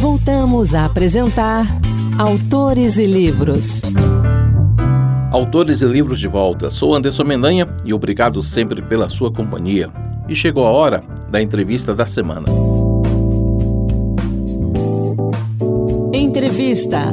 Voltamos a apresentar Autores e Livros. Autores e Livros de volta. Sou Anderson Mendanha e obrigado sempre pela sua companhia. E chegou a hora da entrevista da semana. Entrevista.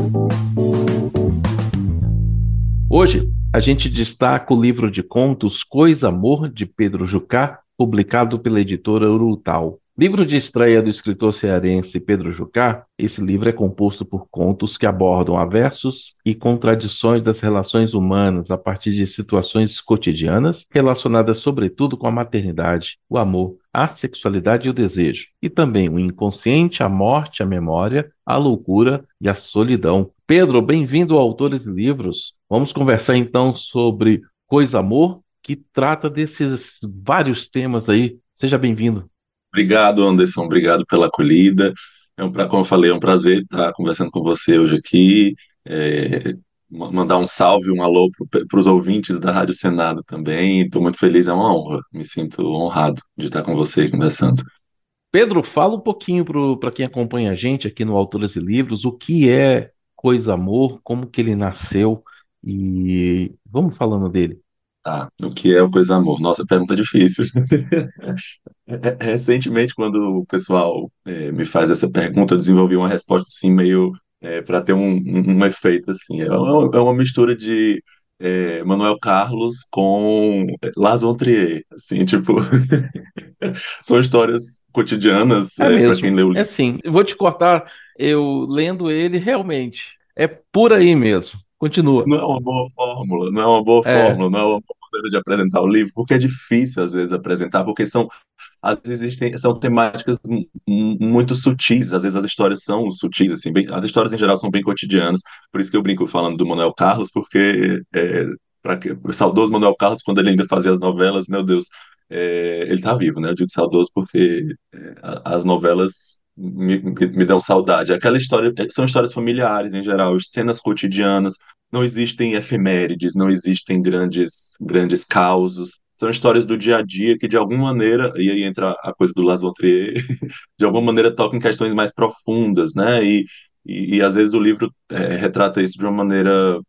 Hoje a gente destaca o livro de contos Coisa Amor de Pedro Jucá, publicado pela editora Urutau. Livro de estreia do escritor cearense Pedro Jucá, esse livro é composto por contos que abordam aversos e contradições das relações humanas a partir de situações cotidianas relacionadas sobretudo com a maternidade, o amor, a sexualidade e o desejo, e também o inconsciente, a morte, a memória, a loucura e a solidão. Pedro, bem-vindo ao Autores e Livros. Vamos conversar então sobre Coisa Amor, que trata desses vários temas aí. Seja bem-vindo. Obrigado, Anderson. Obrigado pela acolhida. É um, como eu falei, é um prazer estar conversando com você hoje aqui. É, mandar um salve, um alô para os ouvintes da Rádio Senado também. Estou muito feliz, é uma honra. Me sinto honrado de estar com você conversando. Pedro, fala um pouquinho para quem acompanha a gente aqui no Autores e Livros, o que é Coisa Amor, como que ele nasceu e vamos falando dele. Tá, o que é o Coisa Amor? Nossa, pergunta difícil. Recentemente, quando o pessoal é, me faz essa pergunta, eu desenvolvi uma resposta assim, meio é, para ter um, um, um, efeito assim. É uma, é uma mistura de é, Manuel Carlos com Lars von Trier, assim, tipo, são histórias cotidianas é, é para quem leu o livro. É sim, eu vou te cortar, eu lendo ele realmente é por aí mesmo. Continua. Não é uma boa fórmula, não é uma boa é. fórmula, não é uma boa maneira de apresentar o livro, porque é difícil às vezes apresentar, porque são às vezes existem, são temáticas muito sutis, às vezes as histórias são sutis, assim, bem, as histórias em geral são bem cotidianas, por isso que eu brinco falando do Manuel Carlos, porque é, para o saudoso Manuel Carlos, quando ele ainda fazia as novelas, meu Deus, é, ele está vivo, né? Eu digo saudoso porque é, as novelas me, me, me dão saudade. Aquela história, é, são histórias familiares em geral, cenas cotidianas, não existem efemérides, não existem grandes, grandes causos, são histórias do dia a dia que de alguma maneira, e aí entra a coisa do Las von Trier, de alguma maneira tocam questões mais profundas, né? E, e, e às vezes o livro é, retrata isso de uma maneira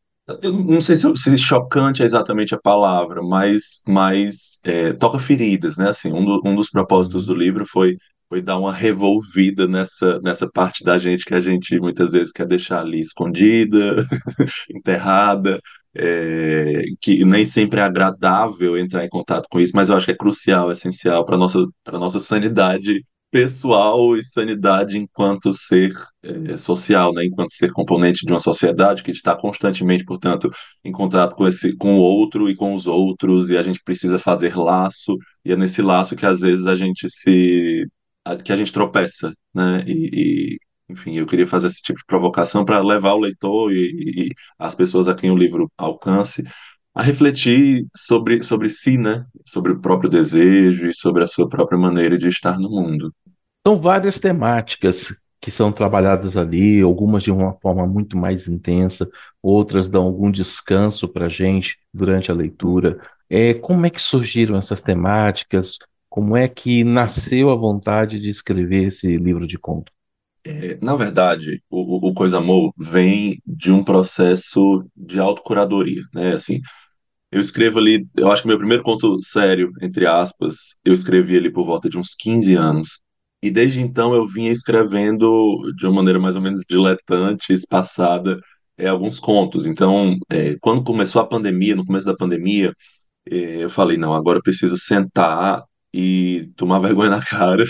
eu não sei se, se, chocante é exatamente a palavra, mas, mas é, toca feridas, né? Assim, um, do, um dos propósitos do livro foi foi dar uma revolvida nessa, nessa parte da gente que a gente muitas vezes quer deixar ali escondida, enterrada, é, que nem sempre é agradável entrar em contato com isso, mas eu acho que é crucial, é essencial para nossa para nossa sanidade pessoal e sanidade enquanto ser é, social, né? Enquanto ser componente de uma sociedade que está constantemente, portanto, em contato com esse, com o outro e com os outros, e a gente precisa fazer laço, e é nesse laço que às vezes a gente se que a gente tropeça, né? E, e enfim, eu queria fazer esse tipo de provocação para levar o leitor e, e, as pessoas a quem o livro alcance a refletir sobre, sobre si, né? Sobre o próprio desejo e sobre a sua própria maneira de estar no mundo. São várias temáticas que são trabalhadas ali, algumas de uma forma muito mais intensa, outras dão algum descanso para a gente durante a leitura. É, como é que surgiram essas temáticas? Como é que nasceu a vontade de escrever esse livro de contos? É, na verdade, o, o Coisa Amor vem de um processo de autocuradoria, né? Assim, eu escrevo ali, eu acho que meu primeiro conto sério, entre aspas, eu escrevi ali por volta de uns 15 anos. E desde então eu vinha escrevendo de uma maneira mais ou menos diletante, espaçada, é, alguns contos. Então, é, quando começou a pandemia, no começo da pandemia, é, eu falei, não, agora eu preciso sentar e tomar vergonha na cara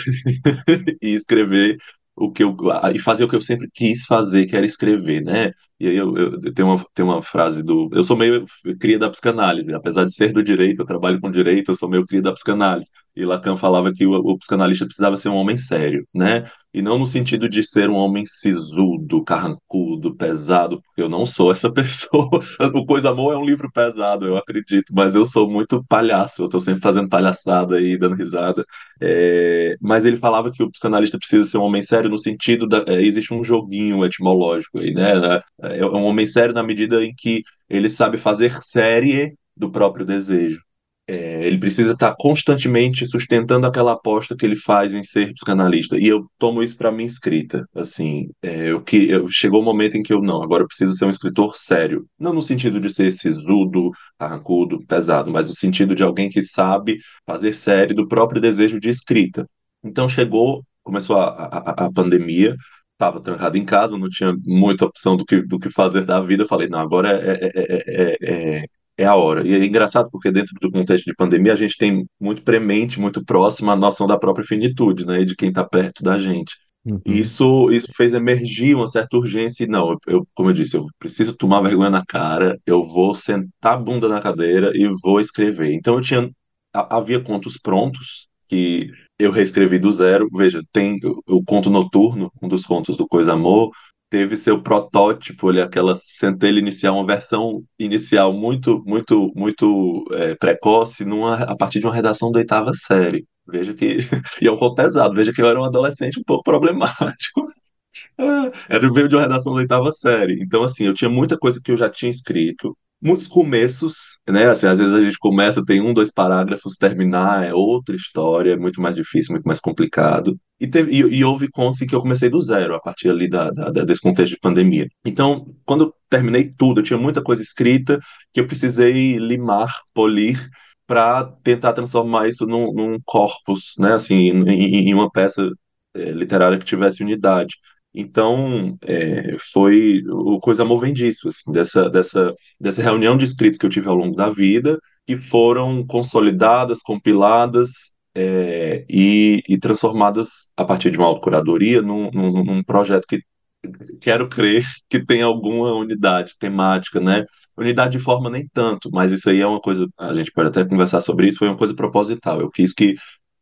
e escrever o que eu e fazer o que eu sempre quis fazer, que era escrever, né? E aí eu, eu, eu, tenho, uma, tenho uma frase do. Eu sou meio cria da psicanálise, apesar de ser do direito, eu trabalho com direito, eu sou meio cria da psicanálise. E Lacan falava que o, o psicanalista precisava ser um homem sério, né? E não no sentido de ser um homem sisudo, carrancudo, pesado, porque eu não sou essa pessoa. O Coisa Amor é um livro pesado, eu acredito, mas eu sou muito palhaço, eu tô sempre fazendo palhaçada aí, dando risada. É... Mas ele falava que o psicanalista precisa ser um homem sério no sentido da. É, existe um joguinho etimológico aí, né? É, é um homem sério na medida em que ele sabe fazer série do próprio desejo. é, ele precisa estar constantemente sustentando aquela aposta que ele faz em ser psicanalista. E eu tomo isso para minha escrita. Assim, é, eu, que, eu, chegou o um momento em que eu não, agora eu preciso ser um escritor sério. Não no sentido de ser sisudo, arrancudo, pesado, mas no sentido de alguém que sabe fazer série do próprio desejo de escrita. Então chegou, começou a, a, a pandemia, estava trancado em casa, não tinha muita opção do que, do que fazer da vida. Eu falei, não, agora é, é, é, é, a hora. E é engraçado porque dentro do contexto de pandemia a gente tem muito premente, muito próximo a noção da própria finitude, né, e de quem está perto da gente. Uhum. Isso, isso fez emergir uma certa urgência. E não, eu, como eu disse, eu preciso tomar vergonha na cara, eu vou sentar a bunda na cadeira e vou escrever. Então eu tinha, havia contos prontos que eu reescrevi do zero. Veja, tem o, conto noturno, um dos contos do Coisa Amor, teve seu protótipo, ali, aquela centelha inicial, uma versão inicial muito, muito, muito é, precoce, numa, a partir de uma redação da oitava série. Veja que. E é um conto pesado, veja que eu era um adolescente um pouco problemático. Era veio de uma redação da oitava série. Então, assim, eu tinha muita coisa que eu já tinha escrito, muitos começos, né? Assim, às vezes a gente começa, tem um, dois parágrafos, terminar é outra história, é muito mais difícil, muito mais complicado. E, teve, e, e houve contos em que eu comecei do zero, a partir ali da, da, desse contexto de pandemia. Então, quando eu terminei tudo, eu tinha muita coisa escrita que eu precisei limar, polir, para tentar transformar isso num, num corpus, né? Assim, em, em uma peça é, literária que tivesse unidade. Então, é, foi o coisa movem disso, assim, dessa, dessa, dessa reunião de escritos que eu tive ao longo da vida, que foram consolidadas, compiladas é, e, e, transformadas a partir de uma autocuradoria num, num, num projeto que quero crer que tem alguma unidade temática, né? Unidade de forma nem tanto, mas isso aí é uma coisa, a gente pode até conversar sobre isso, foi uma coisa proposital. Eu quis que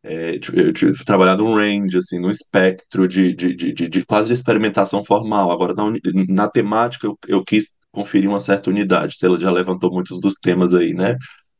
é, eu tive trabalhado num range, assim, num espectro de, de, de, de, de quase de experimentação formal. Agora, na, na temática, eu, eu, quis conferir uma certa unidade. Ela já levantou muitos dos temas aí, né?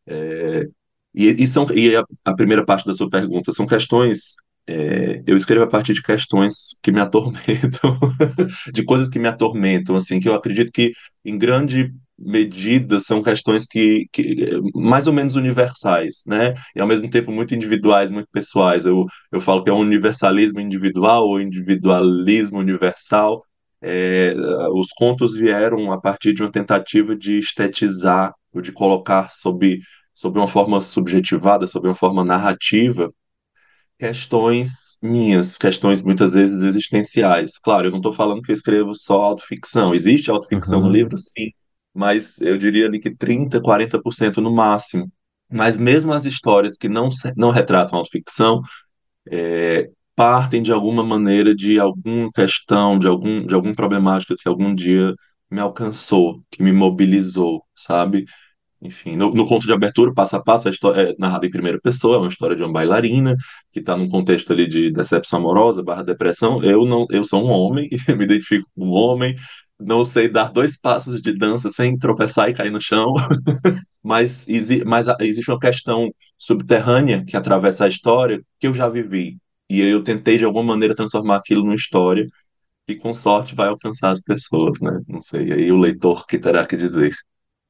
É, e, e, são, e a, a, primeira parte da sua pergunta são questões. É, eu escrevo a partir de questões que me atormentam, de coisas que me atormentam, assim, que eu acredito que, em grande medidas são questões que, que mais ou menos universais, né? E ao mesmo tempo muito individuais, muito pessoais. Eu, eu falo que é um universalismo individual ou individualismo universal. É, os contos vieram a partir de uma tentativa de estetizar, ou de colocar sob, sob uma forma subjetivada, sob uma forma narrativa, questões minhas, questões muitas vezes existenciais. Claro, eu não estou falando que eu escrevo só autoficção. Existe autoficção uhum. no livro? Sim mas eu diria ali que 30%, 40% no máximo. Mas mesmo as histórias que não, não retratam autoficção, é, partem de alguma maneira de alguma questão, de algum, de algum problemática que algum dia me alcançou, que me mobilizou, sabe? Enfim, no, no, conto de abertura, passo a passo, a história é narrada em primeira pessoa, é uma história de uma bailarina que está num contexto ali de decepção amorosa, barra depressão. Eu não, eu sou um homem, me identifico como um homem, não sei dar dois passos de dança sem tropeçar e cair no chão, mas, mas existe uma questão subterrânea que atravessa a história que eu já vivi. E eu tentei, de alguma maneira, transformar aquilo numa história que, com sorte, vai alcançar as pessoas, né? Não sei, aí o leitor que terá que dizer.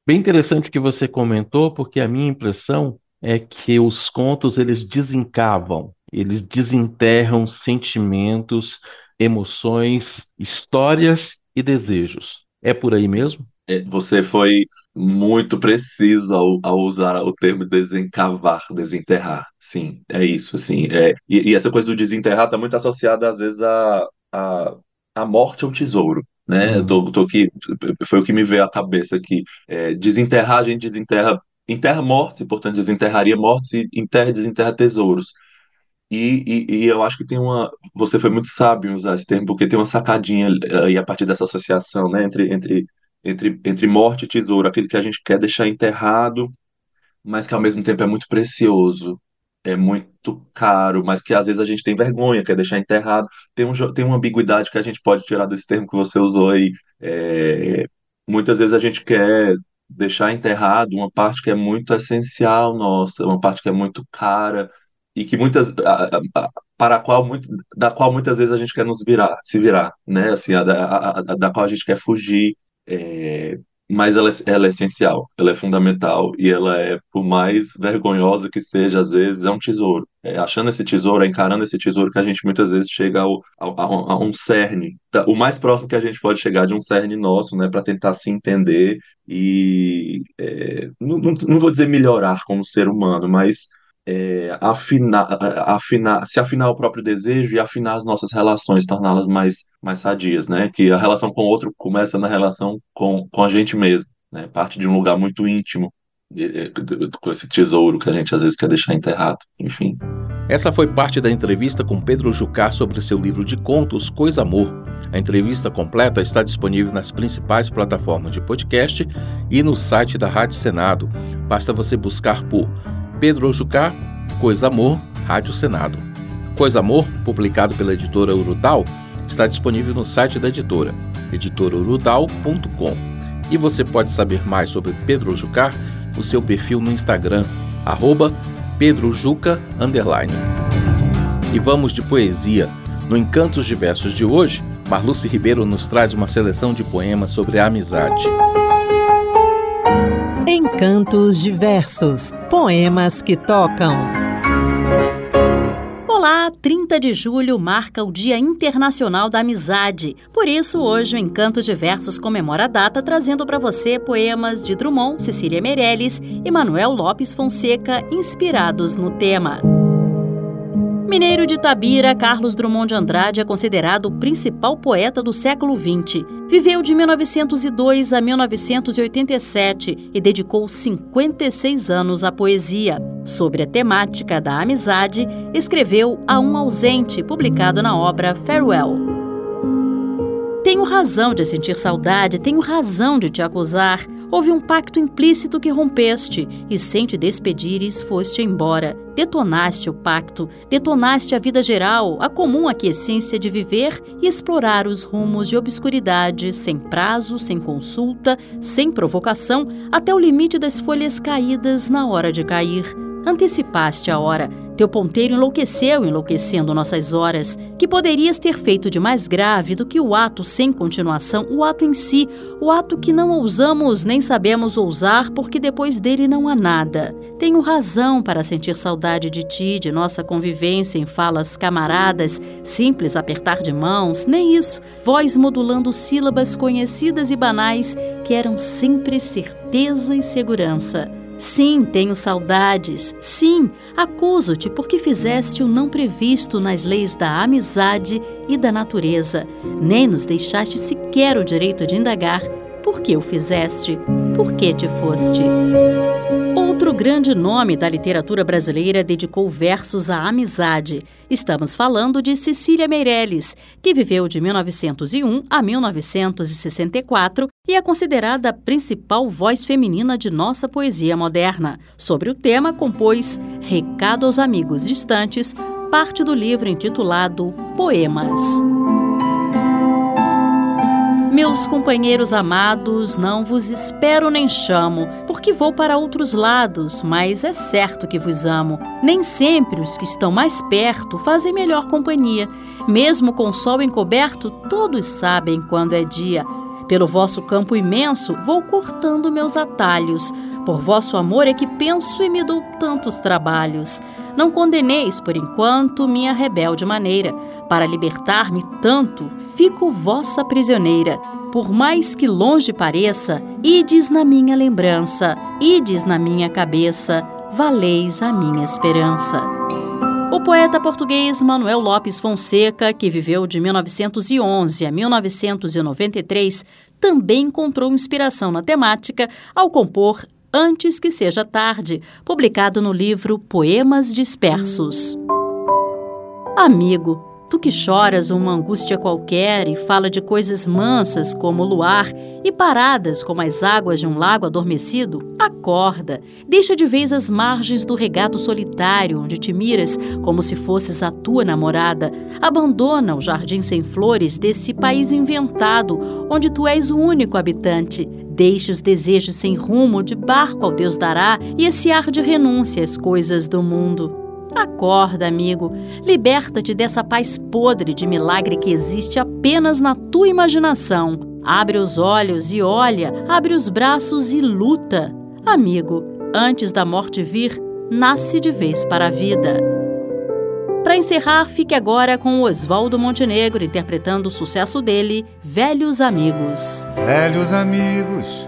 Bem interessante que você comentou, porque a minha impressão é que os contos, eles desencavam, eles desenterram sentimentos, emoções, histórias e desejos. É por aí mesmo? É, você foi muito preciso ao, ao, usar o termo desencavar, desenterrar. Sim, é isso. Assim, é, e, e essa coisa do desenterrar está muito associada, às vezes, à a, a, a, morte ao tesouro. Né? Uhum. Tô, tô aqui, foi o que me veio à cabeça aqui. É, desenterrar, a gente desenterra, enterra mortes, portanto, desenterraria mortes e enterra desenterra tesouros. E, e, e, eu acho que tem uma. Você foi muito sábio em usar esse termo, porque tem uma sacadinha aí a partir dessa associação, né? Entre, entre, entre, entre morte e tesouro, aquele que a gente quer deixar enterrado, mas que ao mesmo tempo é muito precioso, é muito caro, mas que às vezes a gente tem vergonha, quer deixar enterrado. Tem, um, tem uma ambiguidade que a gente pode tirar desse termo que você usou aí. É, muitas vezes a gente quer deixar enterrado uma parte que é muito essencial nossa, uma parte que é muito cara e que muitas para a qual muito, da qual muitas vezes a gente quer nos virar, se virar, né? Assim, a, a, a da qual a gente quer fugir. É, mas ela, é, ela é essencial, ela é fundamental e ela é, por mais vergonhosa que seja, às vezes é um tesouro. É, achando esse tesouro, é encarando esse tesouro que a gente muitas vezes chega ao, ao, a, um cerne, o mais próximo que a gente pode chegar de um cerne nosso, né, para tentar se entender e é, não, não vou dizer melhorar como ser humano, mas é, afinar, afinar, se afinar o próprio desejo e afinar as nossas relações, torná-las mais, mais sadias, né? Que a relação com o outro começa na relação com, com a gente mesmo, né? Parte de um lugar muito íntimo, de, de, com esse tesouro que a gente às vezes quer deixar enterrado, enfim. Essa foi parte da entrevista com Pedro Jucá sobre seu livro de contos Coisa Amor. A entrevista completa está disponível nas principais plataformas de podcast e no site da Rádio Senado. Basta você buscar por Pedro Jucá, Coisa Amor, Rádio Senado. Coisa Amor, publicado pela editora Urudal, está disponível no site da editora, editoraurutal.com. E você pode saber mais sobre Pedro Jucá no seu perfil no Instagram, arroba pedrojuca, E vamos de poesia. No Encantos Diversos de hoje, Marluce Ribeiro nos traz uma seleção de poemas sobre a amizade. Encantos diversos, poemas que tocam. Olá, 30 de julho marca o Dia Internacional da Amizade. Por isso, hoje o Encantos Diversos comemora a data trazendo para você poemas de Drummond, Cecília Meirelles e Manuel Lopes Fonseca inspirados no tema. Mineiro de Itabira, Carlos Drummond de Andrade é considerado o principal poeta do século XX. Viveu de 1902 a 1987 e dedicou 56 anos à poesia. Sobre a temática da amizade, escreveu A um Ausente, publicado na obra Farewell. Tenho razão de sentir saudade, tenho razão de te acusar. Houve um pacto implícito que rompeste, e sem te despedires foste embora. Detonaste o pacto, detonaste a vida geral, a comum aquiescência de viver e explorar os rumos de obscuridade, sem prazo, sem consulta, sem provocação, até o limite das folhas caídas na hora de cair. Antecipaste a hora. Teu ponteiro enlouqueceu, enlouquecendo nossas horas. Que poderias ter feito de mais grave do que o ato sem continuação, o ato em si, o ato que não ousamos nem sabemos ousar, porque depois dele não há nada. Tenho razão para sentir saudade de ti, de nossa convivência em falas camaradas, simples apertar de mãos, nem isso, voz modulando sílabas conhecidas e banais que eram sempre certeza e segurança. Sim, tenho saudades. Sim, acuso-te porque fizeste o não previsto nas leis da amizade e da natureza. Nem nos deixaste sequer o direito de indagar por que o fizeste, por que te foste. Outro grande nome da literatura brasileira dedicou versos à amizade. Estamos falando de Cecília Meirelles, que viveu de 1901 a 1964 e é considerada a principal voz feminina de nossa poesia moderna. Sobre o tema, compôs Recado aos Amigos Distantes, parte do livro intitulado Poemas. Meus companheiros amados, não vos espero nem chamo, porque vou para outros lados, mas é certo que vos amo. Nem sempre os que estão mais perto fazem melhor companhia. Mesmo com o sol encoberto, todos sabem quando é dia. Pelo vosso campo imenso, vou cortando meus atalhos. Por vosso amor é que penso e me dou tantos trabalhos. Não condeneis, por enquanto, minha rebelde maneira. Para libertar-me tanto, fico vossa prisioneira. Por mais que longe pareça, ides na minha lembrança, ides na minha cabeça, valeis a minha esperança. O poeta português Manuel Lopes Fonseca, que viveu de 1911 a 1993, também encontrou inspiração na temática ao compor Antes que Seja Tarde, publicado no livro Poemas Dispersos. Amigo, tu que choras uma angústia qualquer e fala de coisas mansas como o luar e paradas como as águas de um lago adormecido, acorda, deixa de vez as margens do regato solitário onde te miras como se fosses a tua namorada, abandona o jardim sem flores desse país inventado onde tu és o único habitante. Deixe os desejos sem rumo de barco ao Deus dará e esse ar de renúncia às coisas do mundo. Acorda, amigo. Liberta-te dessa paz podre de milagre que existe apenas na tua imaginação. Abre os olhos e olha, abre os braços e luta. Amigo, antes da morte vir, nasce de vez para a vida. Para encerrar, fique agora com Oswaldo Montenegro interpretando o sucesso dele, Velhos Amigos. Velhos amigos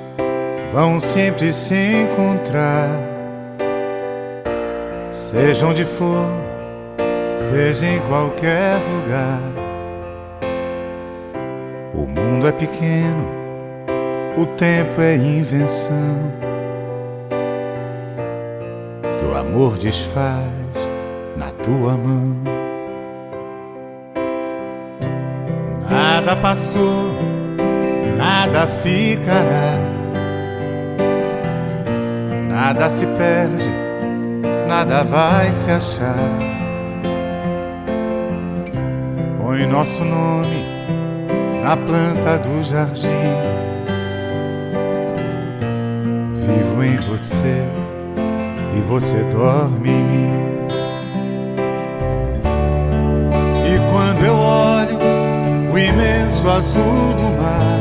vão sempre se encontrar, seja onde for, seja em qualquer lugar. O mundo é pequeno, o tempo é invenção que o amor desfaz na tua mão. Nada passou, nada ficará, nada se perde, nada vai se achar. Põe nosso nome na planta do jardim. Vivo em você e você dorme em mim. quando eu olho o imenso azul do mar.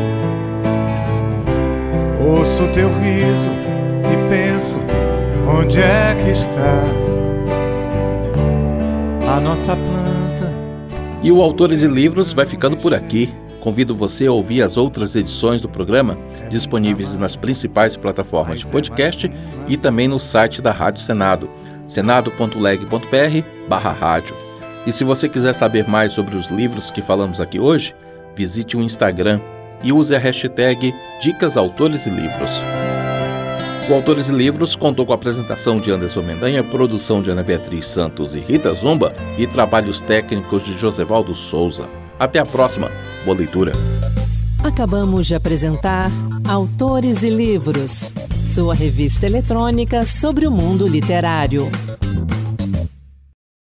Ouço teu riso e penso: onde é que está a nossa planta? E o Autores e Livros vai ficando por aqui. Convido você a ouvir as outras edições do programa, disponíveis nas principais plataformas de podcast e também no site da Rádio Senado, senado.leg.br/rádio. E se você quiser saber mais sobre os livros que falamos aqui hoje, visite o Instagram e use a hashtag Dicas Autores e Livros. O Autores e Livros contou com a apresentação de Anderson Mendanha, produção de Ana Beatriz Santos e Rita Zumba e trabalhos técnicos de Josevaldo Souza. Até a próxima. Boa leitura. Acabamos de apresentar Autores e Livros, sua revista eletrônica sobre o mundo literário.